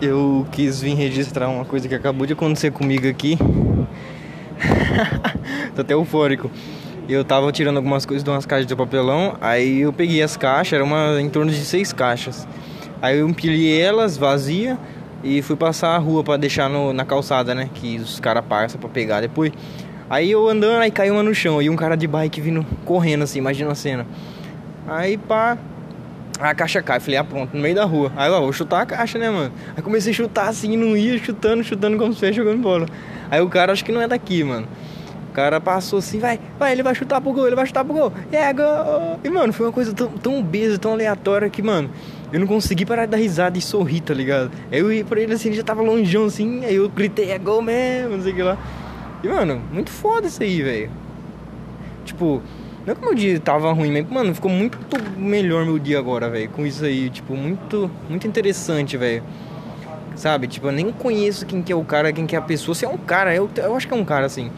eu quis vir registrar uma coisa que acabou de acontecer comigo aqui. Tô até eufórico. Eu tava tirando algumas coisas de umas caixas de papelão, aí eu peguei as caixas, era uma em torno de seis caixas. Aí eu empilhei elas vazia e fui passar a rua para deixar no, na calçada, né? Que os caras passam para pegar depois. Aí eu andando, aí caiu uma no chão, e um cara de bike vindo correndo assim, imagina a cena. Aí pá, a caixa cai. Falei, ah, pronto, no meio da rua. Aí eu vou chutar a caixa, né, mano? Aí comecei a chutar assim, não ia, chutando, chutando como se fosse jogando bola. Aí o cara, acho que não é daqui, mano. O cara passou assim, vai, vai, ele vai chutar pro gol, ele vai chutar pro gol. É, gol. E, mano, foi uma coisa tão, tão besa, tão aleatória que, mano, eu não consegui parar de dar risada e sorrir, tá ligado? Aí eu ia pra ele assim, ele já tava longeão assim, aí eu gritei, é gol mesmo, não sei o que lá. E, mano, muito foda isso aí, velho. Tipo, não é que meu dia tava ruim, mas, mano, ficou muito melhor meu dia agora, velho, com isso aí. Tipo, muito, muito interessante, velho. Sabe? Tipo, eu nem conheço quem que é o cara, quem que é a pessoa. Se é um cara, eu, eu acho que é um cara, assim.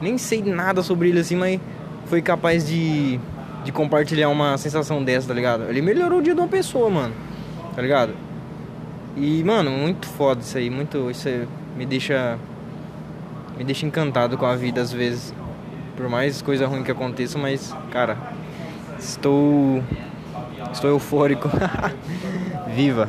Nem sei nada sobre ele, assim, mas foi capaz de, de compartilhar uma sensação dessa, tá ligado? Ele melhorou o dia de uma pessoa, mano. Tá ligado? E, mano, muito foda isso aí. Muito. Isso aí me deixa. Me deixa encantado com a vida às vezes. Por mais coisa ruim que aconteça, mas, cara, estou. Estou eufórico. Viva!